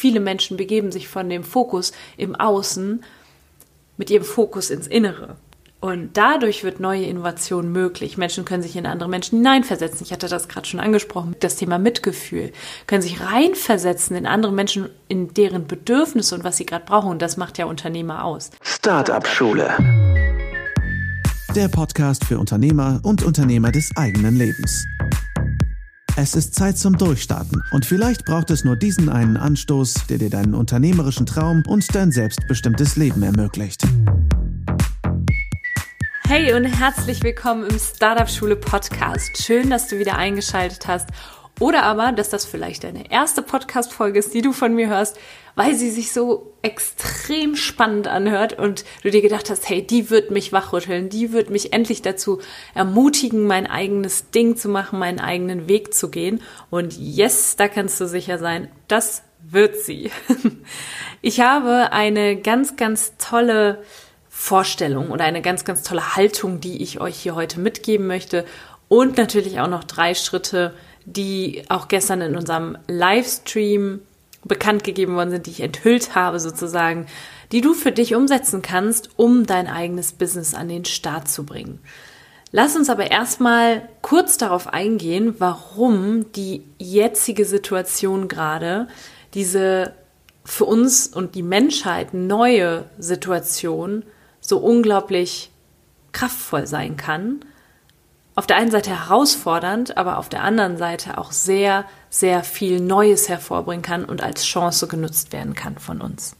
Viele Menschen begeben sich von dem Fokus im Außen mit ihrem Fokus ins Innere. Und dadurch wird neue Innovation möglich. Menschen können sich in andere Menschen hineinversetzen. Ich hatte das gerade schon angesprochen, das Thema Mitgefühl. Können sich reinversetzen in andere Menschen, in deren Bedürfnisse und was sie gerade brauchen. Und das macht ja Unternehmer aus. Startup Schule. Der Podcast für Unternehmer und Unternehmer des eigenen Lebens. Es ist Zeit zum Durchstarten und vielleicht braucht es nur diesen einen Anstoß, der dir deinen unternehmerischen Traum und dein selbstbestimmtes Leben ermöglicht. Hey und herzlich willkommen im Startup Schule Podcast. Schön, dass du wieder eingeschaltet hast oder aber, dass das vielleicht deine erste Podcast-Folge ist, die du von mir hörst, weil sie sich so extrem spannend anhört und du dir gedacht hast, hey, die wird mich wachrütteln, die wird mich endlich dazu ermutigen, mein eigenes Ding zu machen, meinen eigenen Weg zu gehen. Und yes, da kannst du sicher sein, das wird sie. Ich habe eine ganz, ganz tolle Vorstellung oder eine ganz, ganz tolle Haltung, die ich euch hier heute mitgeben möchte und natürlich auch noch drei Schritte, die auch gestern in unserem Livestream bekannt gegeben worden sind, die ich enthüllt habe sozusagen, die du für dich umsetzen kannst, um dein eigenes Business an den Start zu bringen. Lass uns aber erstmal kurz darauf eingehen, warum die jetzige Situation gerade, diese für uns und die Menschheit neue Situation so unglaublich kraftvoll sein kann auf der einen Seite herausfordernd, aber auf der anderen Seite auch sehr, sehr viel Neues hervorbringen kann und als Chance genutzt werden kann von uns.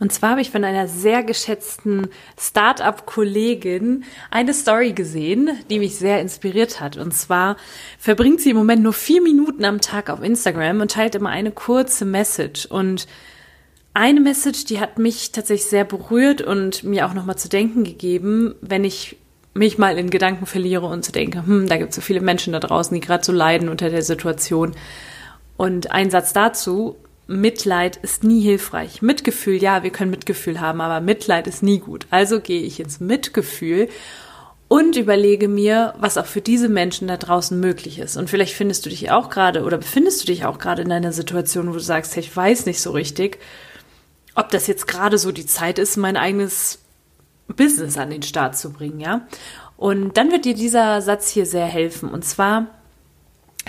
Und zwar habe ich von einer sehr geschätzten Startup-Kollegin eine Story gesehen, die mich sehr inspiriert hat. Und zwar verbringt sie im Moment nur vier Minuten am Tag auf Instagram und teilt immer eine kurze Message. Und eine Message, die hat mich tatsächlich sehr berührt und mir auch nochmal zu denken gegeben, wenn ich mich mal in Gedanken verliere und zu denken, hm, da gibt es so viele Menschen da draußen, die gerade so leiden unter der Situation. Und ein Satz dazu, Mitleid ist nie hilfreich. Mitgefühl, ja, wir können Mitgefühl haben, aber Mitleid ist nie gut. Also gehe ich ins Mitgefühl und überlege mir, was auch für diese Menschen da draußen möglich ist. Und vielleicht findest du dich auch gerade oder befindest du dich auch gerade in einer Situation, wo du sagst, hey, ich weiß nicht so richtig, ob das jetzt gerade so die Zeit ist, mein eigenes Business an den Start zu bringen, ja. Und dann wird dir dieser Satz hier sehr helfen. Und zwar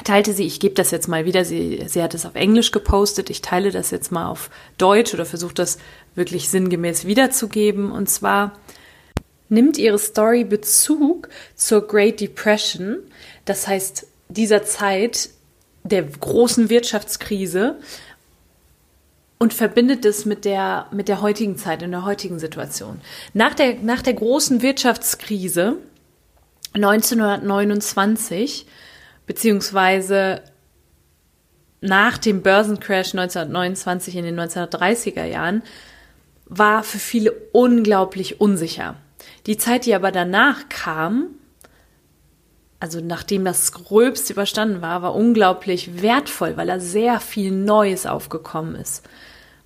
teilte sie, ich gebe das jetzt mal wieder, sie, sie hat es auf Englisch gepostet, ich teile das jetzt mal auf Deutsch oder versuche das wirklich sinngemäß wiederzugeben. Und zwar nimmt ihre Story Bezug zur Great Depression, das heißt dieser Zeit der großen Wirtschaftskrise und verbindet es mit der, mit der heutigen Zeit, in der heutigen Situation. Nach der, nach der großen Wirtschaftskrise 1929, beziehungsweise nach dem Börsencrash 1929 in den 1930er Jahren, war für viele unglaublich unsicher. Die Zeit, die aber danach kam, also nachdem das Gröbste überstanden war, war unglaublich wertvoll, weil da sehr viel Neues aufgekommen ist.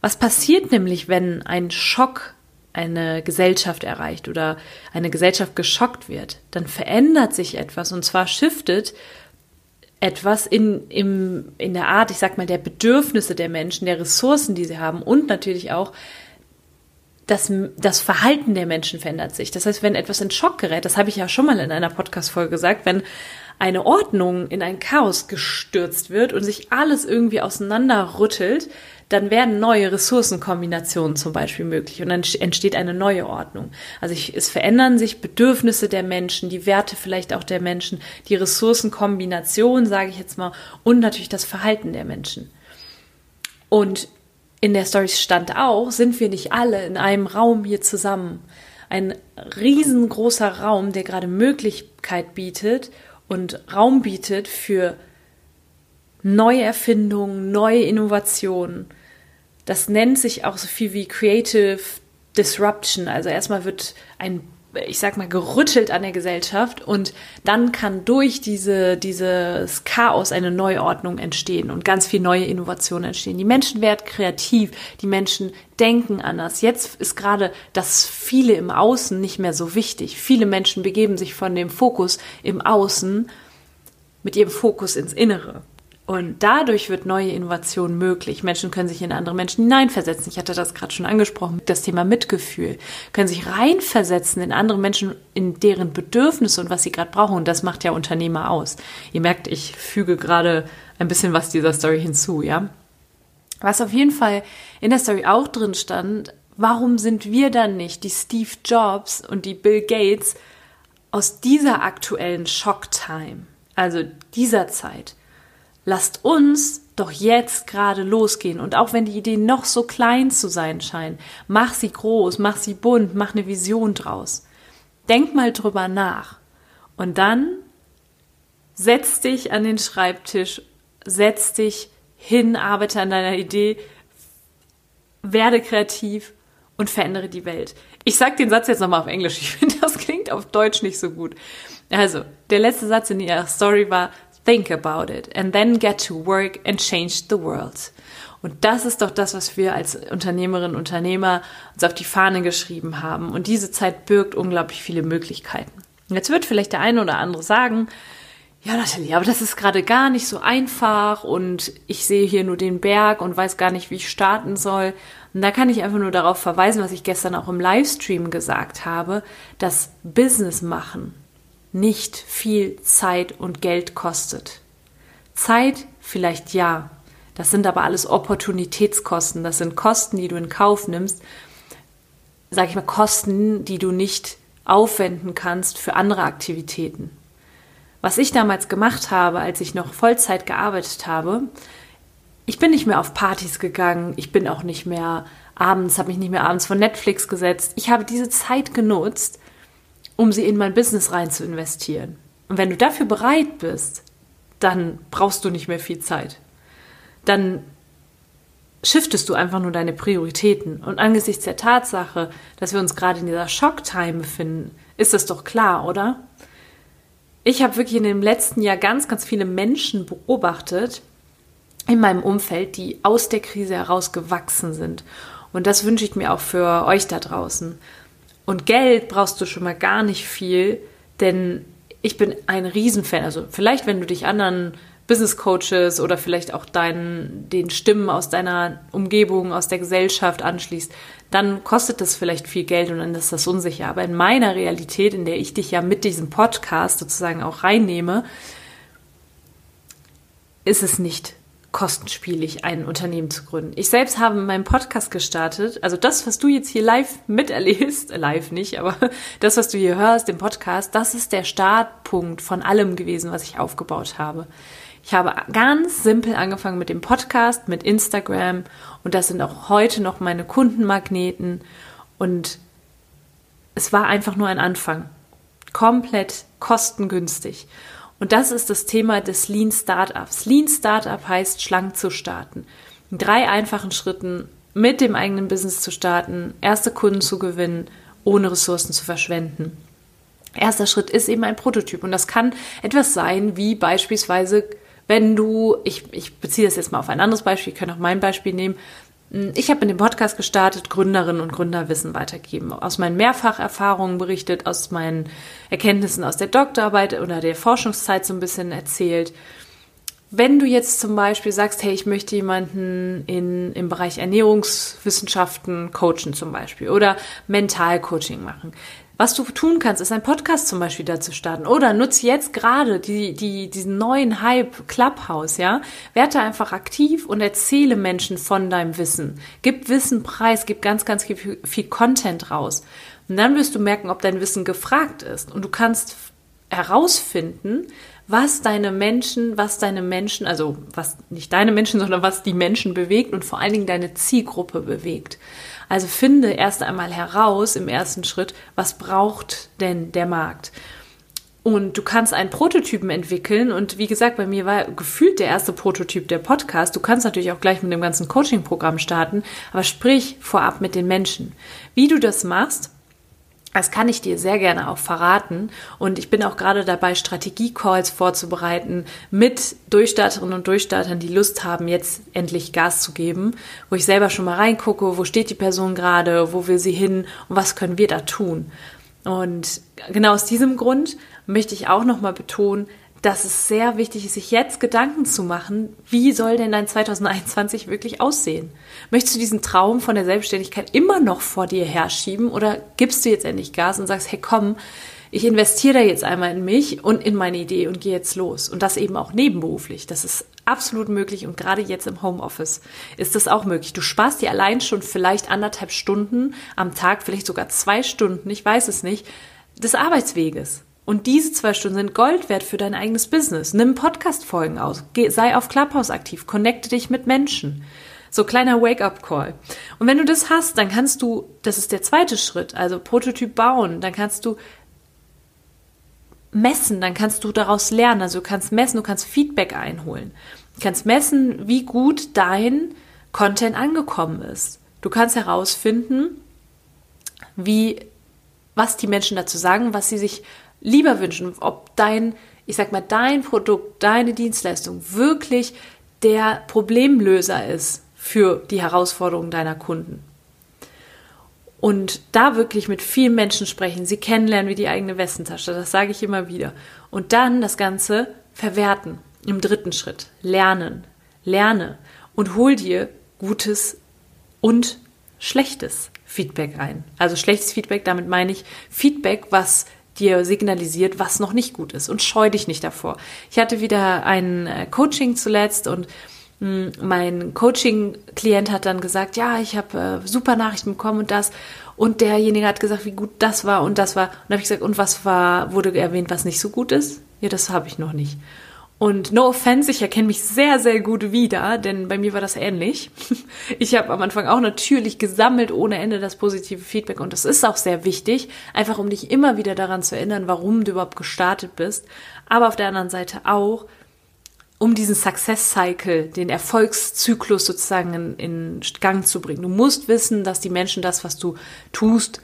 Was passiert nämlich, wenn ein Schock eine Gesellschaft erreicht oder eine Gesellschaft geschockt wird? Dann verändert sich etwas und zwar shiftet etwas in, im, in der Art, ich sag mal, der Bedürfnisse der Menschen, der Ressourcen, die sie haben und natürlich auch das, das Verhalten der Menschen verändert sich. Das heißt, wenn etwas in Schock gerät, das habe ich ja schon mal in einer Podcast-Folge gesagt, wenn eine Ordnung in ein Chaos gestürzt wird und sich alles irgendwie auseinanderrüttelt, dann werden neue Ressourcenkombinationen zum Beispiel möglich und dann entsteht eine neue Ordnung. Also ich, es verändern sich Bedürfnisse der Menschen, die Werte vielleicht auch der Menschen, die Ressourcenkombination, sage ich jetzt mal, und natürlich das Verhalten der Menschen. Und in der Story stand auch, sind wir nicht alle in einem Raum hier zusammen. Ein riesengroßer Raum, der gerade Möglichkeit bietet und Raum bietet für neue Erfindungen, neue Innovationen. Das nennt sich auch so viel wie Creative Disruption. Also erstmal wird ein, ich sag mal, gerüttelt an der Gesellschaft und dann kann durch diese, dieses Chaos eine Neuordnung entstehen und ganz viel neue Innovationen entstehen. Die Menschen werden kreativ, die Menschen denken anders. Jetzt ist gerade das viele im Außen nicht mehr so wichtig. Viele Menschen begeben sich von dem Fokus im Außen mit ihrem Fokus ins Innere. Und dadurch wird neue Innovation möglich. Menschen können sich in andere Menschen hineinversetzen. Ich hatte das gerade schon angesprochen, das Thema Mitgefühl. Können sich reinversetzen in andere Menschen, in deren Bedürfnisse und was sie gerade brauchen. Und das macht ja Unternehmer aus. Ihr merkt, ich füge gerade ein bisschen was dieser Story hinzu, ja. Was auf jeden Fall in der Story auch drin stand, warum sind wir dann nicht die Steve Jobs und die Bill Gates aus dieser aktuellen Shocktime, also dieser Zeit? Lasst uns doch jetzt gerade losgehen. Und auch wenn die Idee noch so klein zu sein scheint, mach sie groß, mach sie bunt, mach eine Vision draus. Denk mal drüber nach. Und dann setz dich an den Schreibtisch, setz dich hin, arbeite an deiner Idee, werde kreativ und verändere die Welt. Ich sag den Satz jetzt nochmal auf Englisch. Ich finde, das klingt auf Deutsch nicht so gut. Also, der letzte Satz in ihrer Story war, Think about it and then get to work and change the world. Und das ist doch das, was wir als Unternehmerinnen und Unternehmer uns auf die Fahne geschrieben haben. Und diese Zeit birgt unglaublich viele Möglichkeiten. Jetzt wird vielleicht der eine oder andere sagen, ja, Nathalie, aber das ist gerade gar nicht so einfach und ich sehe hier nur den Berg und weiß gar nicht, wie ich starten soll. Und da kann ich einfach nur darauf verweisen, was ich gestern auch im Livestream gesagt habe, dass Business machen nicht viel Zeit und Geld kostet. Zeit vielleicht ja, das sind aber alles Opportunitätskosten, das sind Kosten, die du in Kauf nimmst, sag ich mal Kosten, die du nicht aufwenden kannst für andere Aktivitäten. Was ich damals gemacht habe, als ich noch Vollzeit gearbeitet habe, ich bin nicht mehr auf Partys gegangen, ich bin auch nicht mehr abends, habe mich nicht mehr abends vor Netflix gesetzt. Ich habe diese Zeit genutzt, um sie in mein Business rein zu investieren. Und wenn du dafür bereit bist, dann brauchst du nicht mehr viel Zeit. Dann shiftest du einfach nur deine Prioritäten. Und angesichts der Tatsache, dass wir uns gerade in dieser Schocktime befinden, ist das doch klar, oder? Ich habe wirklich in dem letzten Jahr ganz, ganz viele Menschen beobachtet in meinem Umfeld, die aus der Krise heraus gewachsen sind. Und das wünsche ich mir auch für euch da draußen. Und Geld brauchst du schon mal gar nicht viel, denn ich bin ein Riesenfan. Also vielleicht, wenn du dich anderen Business Coaches oder vielleicht auch deinen, den Stimmen aus deiner Umgebung, aus der Gesellschaft anschließt, dann kostet das vielleicht viel Geld und dann ist das unsicher. Aber in meiner Realität, in der ich dich ja mit diesem Podcast sozusagen auch reinnehme, ist es nicht kostenspielig, ein Unternehmen zu gründen. Ich selbst habe meinen Podcast gestartet. Also das, was du jetzt hier live miterlebst, äh, live nicht, aber das, was du hier hörst, den Podcast, das ist der Startpunkt von allem gewesen, was ich aufgebaut habe. Ich habe ganz simpel angefangen mit dem Podcast, mit Instagram und das sind auch heute noch meine Kundenmagneten und es war einfach nur ein Anfang. Komplett kostengünstig. Und das ist das Thema des Lean Startups. Lean Startup heißt, schlank zu starten. In drei einfachen Schritten mit dem eigenen Business zu starten, erste Kunden zu gewinnen, ohne Ressourcen zu verschwenden. Erster Schritt ist eben ein Prototyp und das kann etwas sein, wie beispielsweise, wenn du, ich, ich beziehe das jetzt mal auf ein anderes Beispiel, ich kann auch mein Beispiel nehmen, ich habe in dem Podcast gestartet, Gründerinnen und Gründerwissen weitergeben, aus meinen Mehrfacherfahrungen berichtet, aus meinen Erkenntnissen aus der Doktorarbeit oder der Forschungszeit so ein bisschen erzählt. Wenn du jetzt zum Beispiel sagst, hey, ich möchte jemanden in, im Bereich Ernährungswissenschaften coachen zum Beispiel oder Mentalcoaching machen, was du tun kannst, ist ein Podcast zum Beispiel dazu starten. Oder nutze jetzt gerade die, die, diesen neuen Hype Clubhouse, ja. Werde einfach aktiv und erzähle Menschen von deinem Wissen. Gib Wissen preis, gib ganz, ganz viel, viel Content raus. Und dann wirst du merken, ob dein Wissen gefragt ist. Und du kannst herausfinden, was deine Menschen, was deine Menschen, also was nicht deine Menschen, sondern was die Menschen bewegt und vor allen Dingen deine Zielgruppe bewegt. Also finde erst einmal heraus im ersten Schritt, was braucht denn der Markt? Und du kannst einen Prototypen entwickeln. Und wie gesagt, bei mir war gefühlt der erste Prototyp der Podcast. Du kannst natürlich auch gleich mit dem ganzen Coaching-Programm starten, aber sprich vorab mit den Menschen. Wie du das machst, das kann ich dir sehr gerne auch verraten. Und ich bin auch gerade dabei, Strategie-Calls vorzubereiten mit Durchstarterinnen und Durchstartern, die Lust haben, jetzt endlich Gas zu geben, wo ich selber schon mal reingucke, wo steht die Person gerade, wo will sie hin und was können wir da tun. Und genau aus diesem Grund möchte ich auch nochmal betonen, dass es sehr wichtig ist, sich jetzt Gedanken zu machen, wie soll denn dein 2021 wirklich aussehen? Möchtest du diesen Traum von der Selbstständigkeit immer noch vor dir herschieben oder gibst du jetzt endlich Gas und sagst, hey komm, ich investiere da jetzt einmal in mich und in meine Idee und gehe jetzt los. Und das eben auch nebenberuflich. Das ist absolut möglich und gerade jetzt im Homeoffice ist das auch möglich. Du sparst dir allein schon vielleicht anderthalb Stunden am Tag, vielleicht sogar zwei Stunden, ich weiß es nicht, des Arbeitsweges. Und diese zwei Stunden sind Gold wert für dein eigenes Business. Nimm Podcast-Folgen aus. Geh, sei auf Clubhouse aktiv. Connecte dich mit Menschen. So kleiner Wake-up-Call. Und wenn du das hast, dann kannst du, das ist der zweite Schritt, also Prototyp bauen, dann kannst du messen, dann kannst du daraus lernen. Also du kannst messen, du kannst Feedback einholen. Du kannst messen, wie gut dein Content angekommen ist. Du kannst herausfinden, wie, was die Menschen dazu sagen, was sie sich lieber wünschen, ob dein, ich sag mal, dein Produkt, deine Dienstleistung wirklich der Problemlöser ist für die Herausforderungen deiner Kunden. Und da wirklich mit vielen Menschen sprechen, sie kennenlernen wie die eigene Westentasche, das sage ich immer wieder. Und dann das Ganze verwerten im dritten Schritt. Lernen. Lerne und hol dir gutes und schlechtes Feedback ein. Also schlechtes Feedback, damit meine ich Feedback, was dir signalisiert, was noch nicht gut ist und scheu dich nicht davor. Ich hatte wieder ein äh, Coaching zuletzt und hm, mein Coaching-Klient hat dann gesagt, ja, ich habe äh, super Nachrichten bekommen und das. Und derjenige hat gesagt, wie gut das war und das war. Und habe ich gesagt, und was war, wurde erwähnt, was nicht so gut ist? Ja, das habe ich noch nicht. Und no offense, ich erkenne mich sehr, sehr gut wieder, denn bei mir war das ähnlich. Ich habe am Anfang auch natürlich gesammelt ohne Ende das positive Feedback und das ist auch sehr wichtig, einfach um dich immer wieder daran zu erinnern, warum du überhaupt gestartet bist. Aber auf der anderen Seite auch, um diesen Success Cycle, den Erfolgszyklus sozusagen in, in Gang zu bringen. Du musst wissen, dass die Menschen das, was du tust,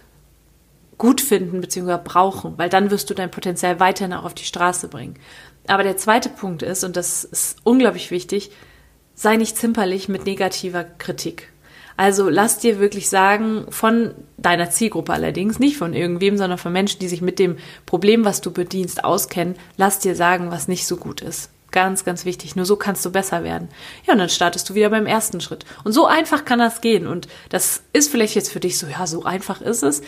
gut finden bzw. brauchen, weil dann wirst du dein Potenzial weiterhin auch auf die Straße bringen. Aber der zweite Punkt ist, und das ist unglaublich wichtig, sei nicht zimperlich mit negativer Kritik. Also lass dir wirklich sagen, von deiner Zielgruppe allerdings, nicht von irgendwem, sondern von Menschen, die sich mit dem Problem, was du bedienst, auskennen, lass dir sagen, was nicht so gut ist. Ganz, ganz wichtig. Nur so kannst du besser werden. Ja, und dann startest du wieder beim ersten Schritt. Und so einfach kann das gehen. Und das ist vielleicht jetzt für dich so, ja, so einfach ist es.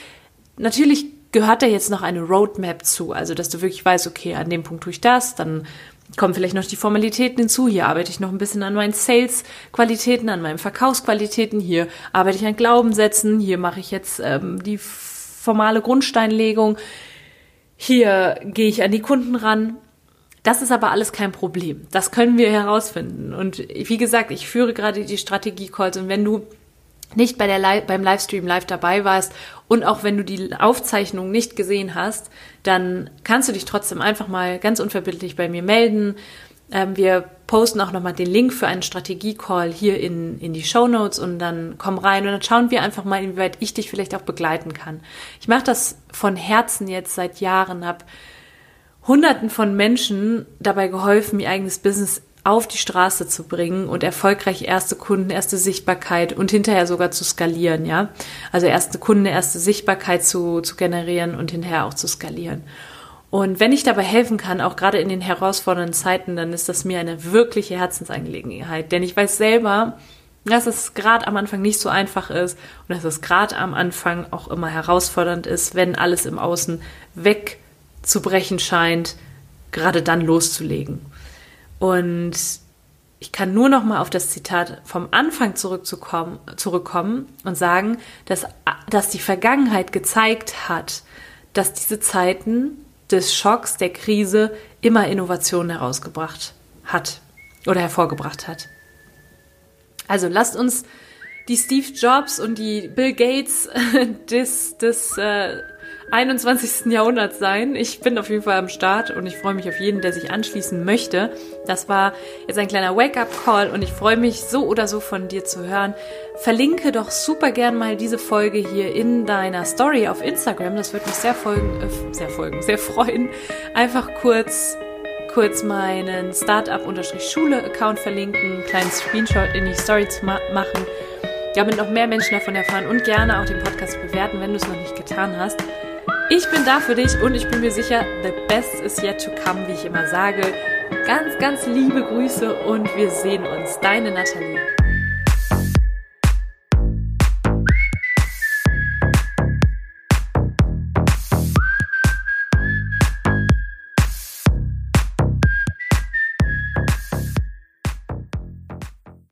Natürlich gehört da jetzt noch eine Roadmap zu, also dass du wirklich weißt, okay, an dem Punkt tue ich das, dann kommen vielleicht noch die Formalitäten hinzu, hier arbeite ich noch ein bisschen an meinen Sales-Qualitäten, an meinen Verkaufsqualitäten, hier arbeite ich an Glaubenssätzen, hier mache ich jetzt ähm, die formale Grundsteinlegung, hier gehe ich an die Kunden ran. Das ist aber alles kein Problem. Das können wir herausfinden. Und wie gesagt, ich führe gerade die Strategie-Calls und wenn du nicht bei der beim Livestream live dabei warst und auch wenn du die Aufzeichnung nicht gesehen hast, dann kannst du dich trotzdem einfach mal ganz unverbindlich bei mir melden. Ähm, wir posten auch nochmal den Link für einen Strategie-Call hier in, in die Show Notes und dann komm rein und dann schauen wir einfach mal, inwieweit ich dich vielleicht auch begleiten kann. Ich mache das von Herzen jetzt seit Jahren, habe Hunderten von Menschen dabei geholfen, ihr eigenes Business auf die Straße zu bringen und erfolgreich erste Kunden, erste Sichtbarkeit und hinterher sogar zu skalieren, ja. Also erste Kunden, erste Sichtbarkeit zu, zu generieren und hinterher auch zu skalieren. Und wenn ich dabei helfen kann, auch gerade in den herausfordernden Zeiten, dann ist das mir eine wirkliche Herzensangelegenheit. Denn ich weiß selber, dass es gerade am Anfang nicht so einfach ist und dass es gerade am Anfang auch immer herausfordernd ist, wenn alles im Außen wegzubrechen scheint, gerade dann loszulegen. Und ich kann nur noch mal auf das Zitat vom Anfang zurückzukommen, zurückkommen und sagen, dass, dass die Vergangenheit gezeigt hat, dass diese Zeiten des Schocks, der Krise immer Innovationen herausgebracht hat oder hervorgebracht hat. Also lasst uns die Steve Jobs und die Bill Gates des, des äh, 21. Jahrhundert sein. Ich bin auf jeden Fall am Start und ich freue mich auf jeden, der sich anschließen möchte. Das war jetzt ein kleiner Wake-up-Call und ich freue mich so oder so von dir zu hören. Verlinke doch super gern mal diese Folge hier in deiner Story auf Instagram. Das würde mich sehr folgen, äh, sehr folgen, sehr freuen. Einfach kurz kurz meinen Startup-Schule-Account verlinken, einen kleinen Screenshot in die Story zu ma machen, damit noch mehr Menschen davon erfahren und gerne auch den Podcast bewerten, wenn du es noch nicht getan hast. Ich bin da für dich und ich bin mir sicher, the best is yet to come, wie ich immer sage. Ganz, ganz liebe Grüße und wir sehen uns. Deine Nathalie.